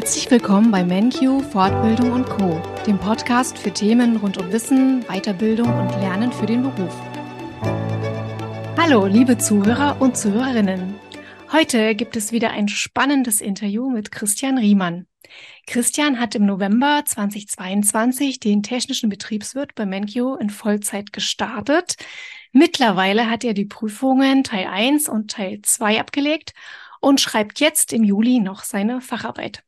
Herzlich willkommen bei MenQ Fortbildung und Co, dem Podcast für Themen rund um Wissen, Weiterbildung und Lernen für den Beruf. Hallo, liebe Zuhörer und Zuhörerinnen. Heute gibt es wieder ein spannendes Interview mit Christian Riemann. Christian hat im November 2022 den technischen Betriebswirt bei MenQ in Vollzeit gestartet. Mittlerweile hat er die Prüfungen Teil 1 und Teil 2 abgelegt und schreibt jetzt im Juli noch seine Facharbeit.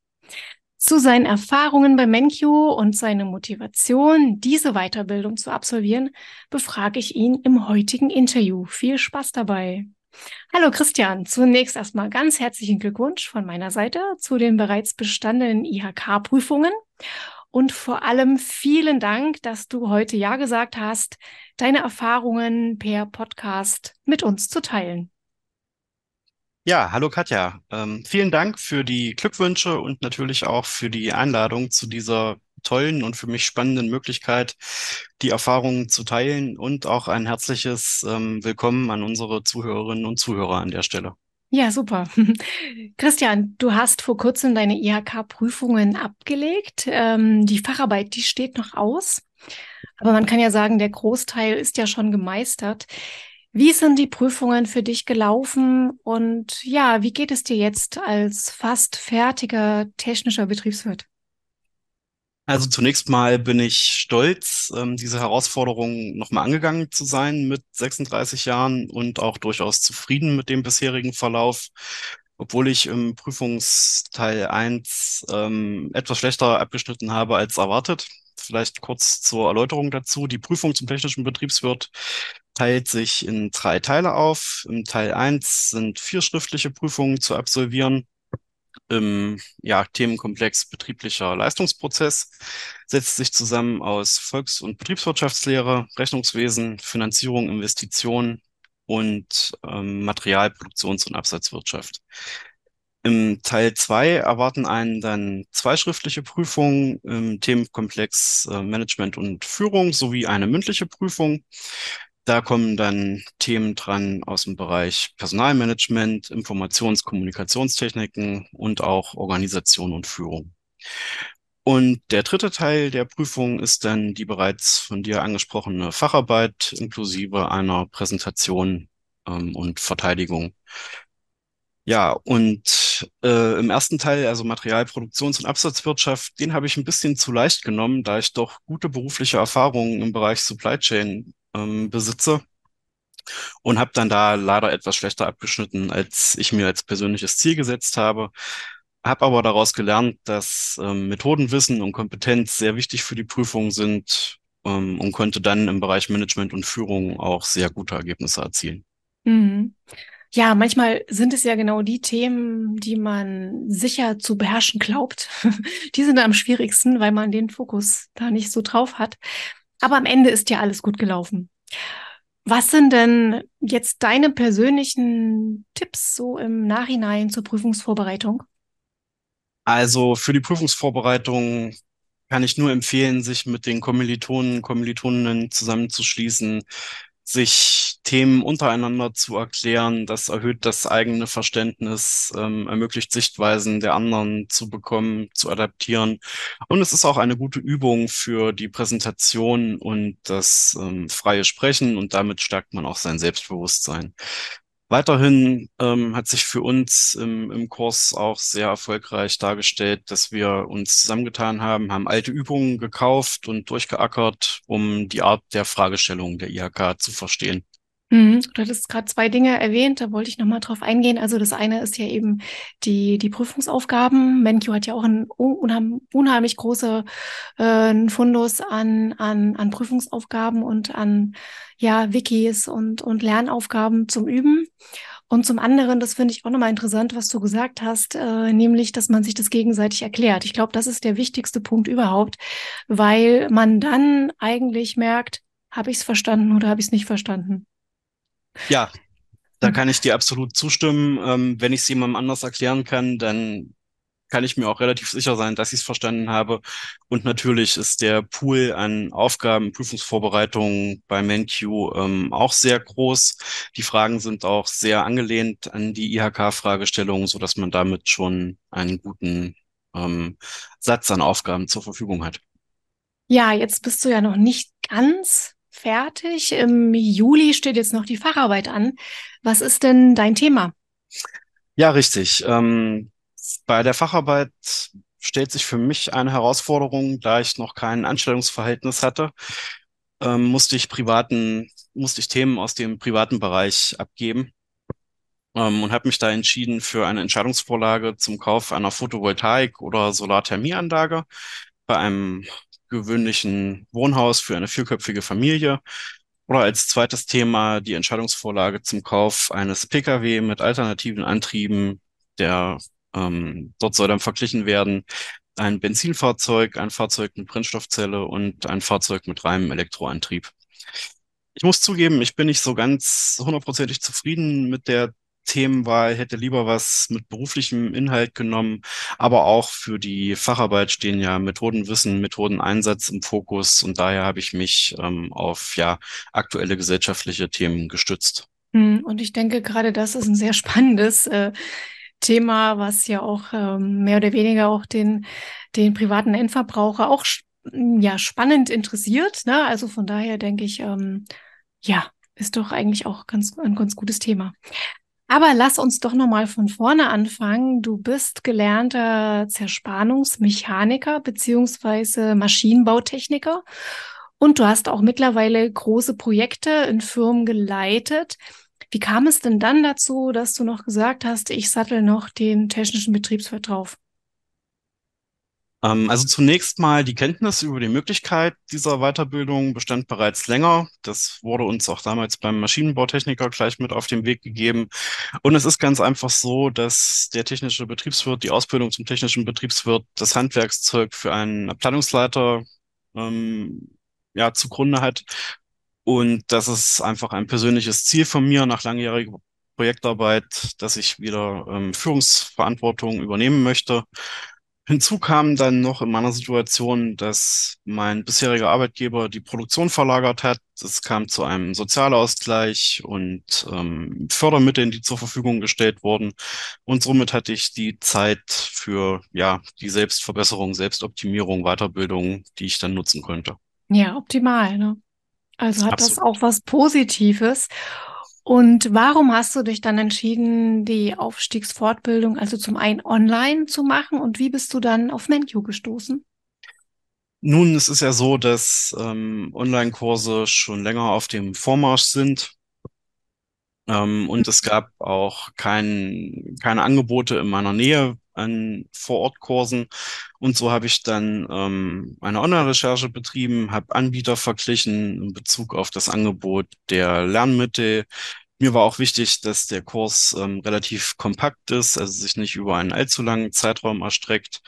Zu seinen Erfahrungen bei MenQ und seine Motivation, diese Weiterbildung zu absolvieren, befrage ich ihn im heutigen Interview. Viel Spaß dabei. Hallo Christian, zunächst erstmal ganz herzlichen Glückwunsch von meiner Seite zu den bereits bestandenen IHK-Prüfungen und vor allem vielen Dank, dass du heute Ja gesagt hast, deine Erfahrungen per Podcast mit uns zu teilen. Ja, hallo Katja. Ähm, vielen Dank für die Glückwünsche und natürlich auch für die Einladung zu dieser tollen und für mich spannenden Möglichkeit, die Erfahrungen zu teilen und auch ein herzliches ähm, Willkommen an unsere Zuhörerinnen und Zuhörer an der Stelle. Ja, super. Christian, du hast vor kurzem deine IHK-Prüfungen abgelegt. Ähm, die Facharbeit, die steht noch aus. Aber man kann ja sagen, der Großteil ist ja schon gemeistert. Wie sind die Prüfungen für dich gelaufen und ja, wie geht es dir jetzt als fast fertiger technischer Betriebswirt? Also zunächst mal bin ich stolz, ähm, diese Herausforderung nochmal angegangen zu sein mit 36 Jahren und auch durchaus zufrieden mit dem bisherigen Verlauf. Obwohl ich im Prüfungsteil 1 ähm, etwas schlechter abgeschnitten habe als erwartet. Vielleicht kurz zur Erläuterung dazu. Die Prüfung zum technischen Betriebswirt teilt sich in drei Teile auf. Im Teil 1 sind vier schriftliche Prüfungen zu absolvieren. Im ja, Themenkomplex betrieblicher Leistungsprozess setzt sich zusammen aus Volks- und Betriebswirtschaftslehre, Rechnungswesen, Finanzierung, Investitionen und ähm, Material-, Produktions- und Absatzwirtschaft. Im Teil 2 erwarten einen dann zwei schriftliche Prüfungen im Themenkomplex äh, Management und Führung sowie eine mündliche Prüfung. Da kommen dann Themen dran aus dem Bereich Personalmanagement, Informations-, Kommunikationstechniken und auch Organisation und Führung. Und der dritte Teil der Prüfung ist dann die bereits von dir angesprochene Facharbeit inklusive einer Präsentation ähm, und Verteidigung. Ja, und äh, im ersten Teil, also Materialproduktions- und Absatzwirtschaft, den habe ich ein bisschen zu leicht genommen, da ich doch gute berufliche Erfahrungen im Bereich Supply Chain ähm, besitze und habe dann da leider etwas schlechter abgeschnitten, als ich mir als persönliches Ziel gesetzt habe. Habe aber daraus gelernt, dass ähm, Methodenwissen und Kompetenz sehr wichtig für die Prüfung sind ähm, und konnte dann im Bereich Management und Führung auch sehr gute Ergebnisse erzielen. Mhm. Ja, manchmal sind es ja genau die Themen, die man sicher zu beherrschen glaubt. die sind am schwierigsten, weil man den Fokus da nicht so drauf hat. Aber am Ende ist ja alles gut gelaufen. Was sind denn jetzt deine persönlichen Tipps so im Nachhinein zur Prüfungsvorbereitung? Also für die Prüfungsvorbereitung kann ich nur empfehlen, sich mit den Kommilitonen, Kommilitoninnen zusammenzuschließen, sich Themen untereinander zu erklären. Das erhöht das eigene Verständnis, ähm, ermöglicht Sichtweisen der anderen zu bekommen, zu adaptieren. Und es ist auch eine gute Übung für die Präsentation und das ähm, freie Sprechen und damit stärkt man auch sein Selbstbewusstsein. Weiterhin ähm, hat sich für uns im, im Kurs auch sehr erfolgreich dargestellt, dass wir uns zusammengetan haben, haben alte Übungen gekauft und durchgeackert, um die Art der Fragestellung der IHK zu verstehen. Mhm. Du hattest gerade zwei Dinge erwähnt, da wollte ich nochmal drauf eingehen. Also das eine ist ja eben die, die Prüfungsaufgaben. MenQ hat ja auch einen unheim, unheimlich große äh, Fundus an, an, an Prüfungsaufgaben und an ja, Wikis und, und Lernaufgaben zum Üben. Und zum anderen, das finde ich auch nochmal interessant, was du gesagt hast, äh, nämlich, dass man sich das gegenseitig erklärt. Ich glaube, das ist der wichtigste Punkt überhaupt, weil man dann eigentlich merkt, habe ich es verstanden oder habe ich es nicht verstanden. Ja, da hm. kann ich dir absolut zustimmen. Ähm, wenn ich es jemandem anders erklären kann, dann kann ich mir auch relativ sicher sein, dass ich es verstanden habe. Und natürlich ist der Pool an Aufgaben, Prüfungsvorbereitungen bei MenQ ähm, auch sehr groß. Die Fragen sind auch sehr angelehnt an die IHK-Fragestellungen, so dass man damit schon einen guten ähm, Satz an Aufgaben zur Verfügung hat. Ja, jetzt bist du ja noch nicht ganz fertig. Im Juli steht jetzt noch die Facharbeit an. Was ist denn dein Thema? Ja, richtig. Ähm, bei der Facharbeit stellt sich für mich eine Herausforderung, da ich noch kein Anstellungsverhältnis hatte, ähm, musste ich privaten, musste ich Themen aus dem privaten Bereich abgeben ähm, und habe mich da entschieden für eine Entscheidungsvorlage zum Kauf einer Photovoltaik- oder Solarthermieanlage bei einem gewöhnlichen Wohnhaus für eine vierköpfige Familie. Oder als zweites Thema die Entscheidungsvorlage zum Kauf eines Pkw mit alternativen Antrieben. Der ähm, dort soll dann verglichen werden ein Benzinfahrzeug, ein Fahrzeug mit Brennstoffzelle und ein Fahrzeug mit reinem Elektroantrieb. Ich muss zugeben, ich bin nicht so ganz hundertprozentig zufrieden mit der Themenwahl, hätte lieber was mit beruflichem Inhalt genommen, aber auch für die Facharbeit stehen ja Methodenwissen, Methodeneinsatz im Fokus und daher habe ich mich ähm, auf ja aktuelle gesellschaftliche Themen gestützt. Hm, und ich denke, gerade das ist ein sehr spannendes äh, Thema, was ja auch ähm, mehr oder weniger auch den, den privaten Endverbraucher auch ja spannend interessiert. Ne? Also von daher denke ich, ähm, ja, ist doch eigentlich auch ganz, ein ganz gutes Thema. Aber lass uns doch nochmal von vorne anfangen. Du bist gelernter Zerspannungsmechaniker beziehungsweise Maschinenbautechniker und du hast auch mittlerweile große Projekte in Firmen geleitet. Wie kam es denn dann dazu, dass du noch gesagt hast, ich sattel noch den technischen Betriebswirt drauf? Ähm, also zunächst mal die Kenntnis über die Möglichkeit dieser Weiterbildung bestand bereits länger. Das wurde uns auch damals beim Maschinenbautechniker gleich mit auf den Weg gegeben. Und es ist ganz einfach so, dass der technische Betriebswirt, die Ausbildung zum technischen Betriebswirt, das Handwerkszeug für einen Abteilungsleiter ähm, ja, zugrunde hat. Und das ist einfach ein persönliches Ziel von mir nach langjähriger Projektarbeit, dass ich wieder ähm, Führungsverantwortung übernehmen möchte. Hinzu kam dann noch in meiner Situation, dass mein bisheriger Arbeitgeber die Produktion verlagert hat. Es kam zu einem Sozialausgleich und ähm, Fördermitteln, die zur Verfügung gestellt wurden. Und somit hatte ich die Zeit für ja die Selbstverbesserung, Selbstoptimierung, Weiterbildung, die ich dann nutzen konnte. Ja, optimal. Ne? Also hat Absolut. das auch was Positives. Und warum hast du dich dann entschieden, die Aufstiegsfortbildung also zum einen online zu machen und wie bist du dann auf MenQ gestoßen? Nun, es ist ja so, dass ähm, Online-Kurse schon länger auf dem Vormarsch sind. Ähm, und es gab auch kein, keine Angebote in meiner Nähe an Vorortkursen. Und so habe ich dann ähm, eine Online-Recherche betrieben, habe Anbieter verglichen in Bezug auf das Angebot der Lernmittel. Mir war auch wichtig, dass der Kurs ähm, relativ kompakt ist, also sich nicht über einen allzu langen Zeitraum erstreckt.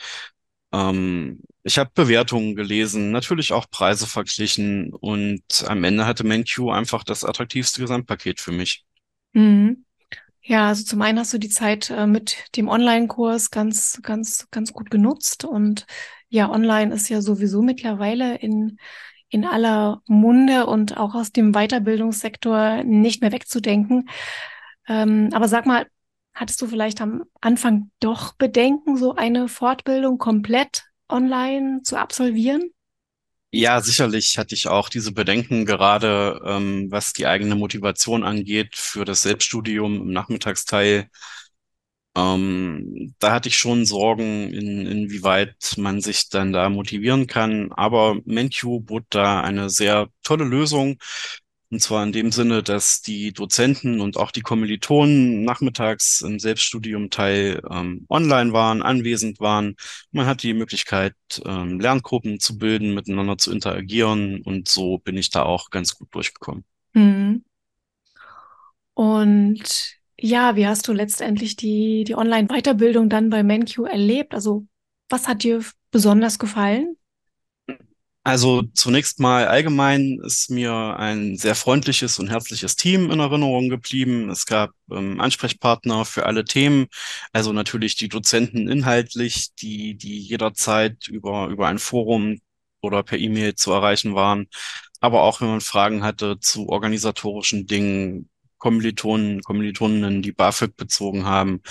Ähm, ich habe Bewertungen gelesen, natürlich auch Preise verglichen und am Ende hatte MenQ einfach das attraktivste Gesamtpaket für mich. Mhm. Ja, also zum einen hast du die Zeit äh, mit dem Online-Kurs ganz, ganz, ganz gut genutzt. Und ja, online ist ja sowieso mittlerweile in, in aller Munde und auch aus dem Weiterbildungssektor nicht mehr wegzudenken. Ähm, aber sag mal, hattest du vielleicht am Anfang doch Bedenken, so eine Fortbildung komplett online zu absolvieren? Ja, sicherlich hatte ich auch diese Bedenken, gerade ähm, was die eigene Motivation angeht für das Selbststudium im Nachmittagsteil. Ähm, da hatte ich schon Sorgen, in, inwieweit man sich dann da motivieren kann. Aber MenQ bot da eine sehr tolle Lösung. Und zwar in dem Sinne, dass die Dozenten und auch die Kommilitonen nachmittags im Selbststudium Teil ähm, online waren, anwesend waren. Man hat die Möglichkeit, ähm, Lerngruppen zu bilden, miteinander zu interagieren und so bin ich da auch ganz gut durchgekommen. Mhm. Und ja, wie hast du letztendlich die, die Online-Weiterbildung dann bei MenQ erlebt? Also was hat dir besonders gefallen? Also zunächst mal allgemein ist mir ein sehr freundliches und herzliches Team in Erinnerung geblieben. Es gab ähm, Ansprechpartner für alle Themen, also natürlich die Dozenten inhaltlich, die, die jederzeit über, über ein Forum oder per E-Mail zu erreichen waren. Aber auch wenn man Fragen hatte zu organisatorischen Dingen, Kommilitonen, Kommilitoninnen, die BAföG bezogen haben,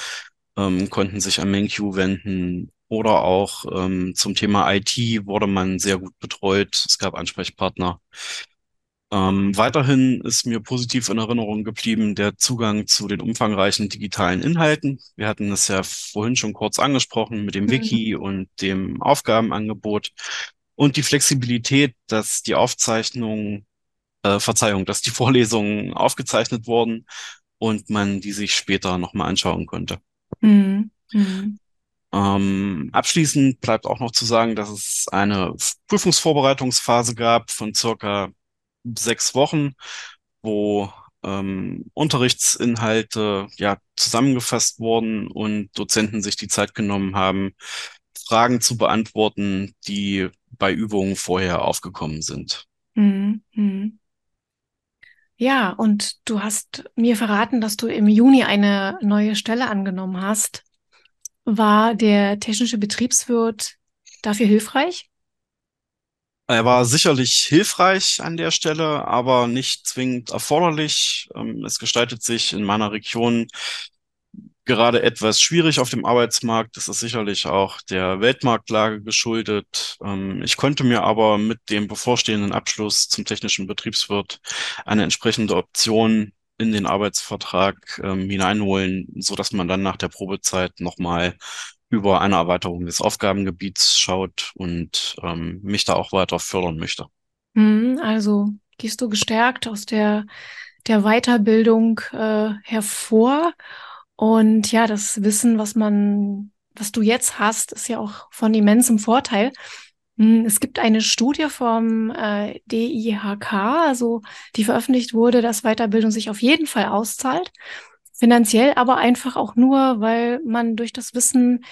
ähm, konnten sich an MenQ wenden oder auch ähm, zum Thema IT wurde man sehr gut betreut. Es gab Ansprechpartner. Ähm, weiterhin ist mir positiv in Erinnerung geblieben der Zugang zu den umfangreichen digitalen Inhalten. Wir hatten es ja vorhin schon kurz angesprochen mit dem Wiki mhm. und dem Aufgabenangebot und die Flexibilität, dass die Aufzeichnungen, äh, Verzeihung, dass die Vorlesungen aufgezeichnet wurden und man die sich später nochmal anschauen konnte. Mhm. Mhm. Ähm, abschließend bleibt auch noch zu sagen, dass es eine Prüfungsvorbereitungsphase gab von circa sechs Wochen, wo ähm, Unterrichtsinhalte ja zusammengefasst wurden und Dozenten sich die Zeit genommen haben, Fragen zu beantworten, die bei Übungen vorher aufgekommen sind. Mhm. mhm. Ja, und du hast mir verraten, dass du im Juni eine neue Stelle angenommen hast. War der technische Betriebswirt dafür hilfreich? Er war sicherlich hilfreich an der Stelle, aber nicht zwingend erforderlich. Ähm, es gestaltet sich in meiner Region gerade etwas schwierig auf dem Arbeitsmarkt. Das ist sicherlich auch der Weltmarktlage geschuldet. Ähm, ich konnte mir aber mit dem bevorstehenden Abschluss zum technischen Betriebswirt eine entsprechende Option in den Arbeitsvertrag ähm, hineinholen, so dass man dann nach der Probezeit nochmal über eine Erweiterung des Aufgabengebiets schaut und ähm, mich da auch weiter fördern möchte. Mhm, also gehst du gestärkt aus der, der Weiterbildung äh, hervor. Und ja, das Wissen, was man, was du jetzt hast, ist ja auch von immensem Vorteil. Mhm, es gibt eine Studie vom äh, DIHK, also die veröffentlicht wurde, dass Weiterbildung sich auf jeden Fall auszahlt finanziell, aber einfach auch nur, weil man durch das Wissen,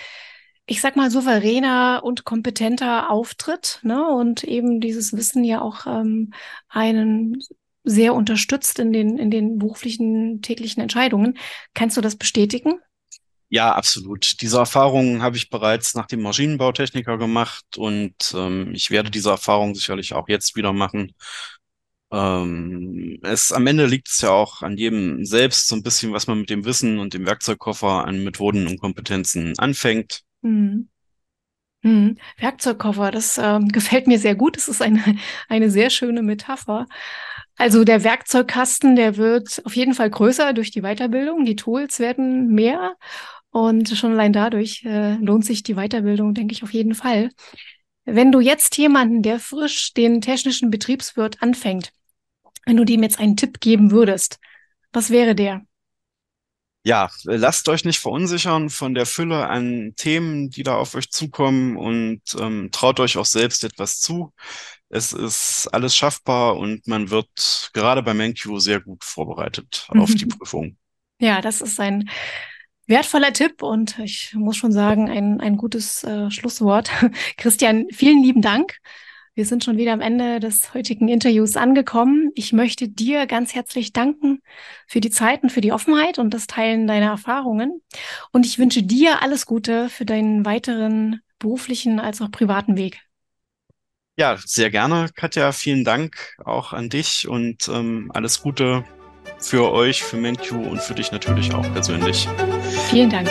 ich sag mal, souveräner und kompetenter auftritt, ne? Und eben dieses Wissen ja auch ähm, einen sehr unterstützt in den, in den beruflichen täglichen Entscheidungen. Kannst du das bestätigen? Ja, absolut. Diese Erfahrung habe ich bereits nach dem Maschinenbautechniker gemacht und ähm, ich werde diese Erfahrung sicherlich auch jetzt wieder machen. Ähm, es am Ende liegt es ja auch an jedem selbst so ein bisschen, was man mit dem Wissen und dem Werkzeugkoffer an Methoden und Kompetenzen anfängt. Mhm. Mhm. Werkzeugkoffer, das äh, gefällt mir sehr gut. Das ist eine, eine sehr schöne Metapher. Also der Werkzeugkasten, der wird auf jeden Fall größer durch die Weiterbildung. Die Tools werden mehr. Und schon allein dadurch äh, lohnt sich die Weiterbildung, denke ich, auf jeden Fall. Wenn du jetzt jemanden, der frisch den technischen Betriebswirt anfängt, wenn du dem jetzt einen Tipp geben würdest, was wäre der? Ja, lasst euch nicht verunsichern von der Fülle an Themen, die da auf euch zukommen und ähm, traut euch auch selbst etwas zu. Es ist alles schaffbar und man wird gerade bei MenQ sehr gut vorbereitet auf die Prüfung. Ja, das ist ein wertvoller Tipp und ich muss schon sagen, ein, ein gutes äh, Schlusswort. Christian, vielen lieben Dank wir sind schon wieder am Ende des heutigen Interviews angekommen. Ich möchte dir ganz herzlich danken für die Zeit und für die Offenheit und das Teilen deiner Erfahrungen. Und ich wünsche dir alles Gute für deinen weiteren beruflichen als auch privaten Weg. Ja, sehr gerne, Katja. Vielen Dank auch an dich und ähm, alles Gute für euch, für MenQ und für dich natürlich auch persönlich. Vielen Dank.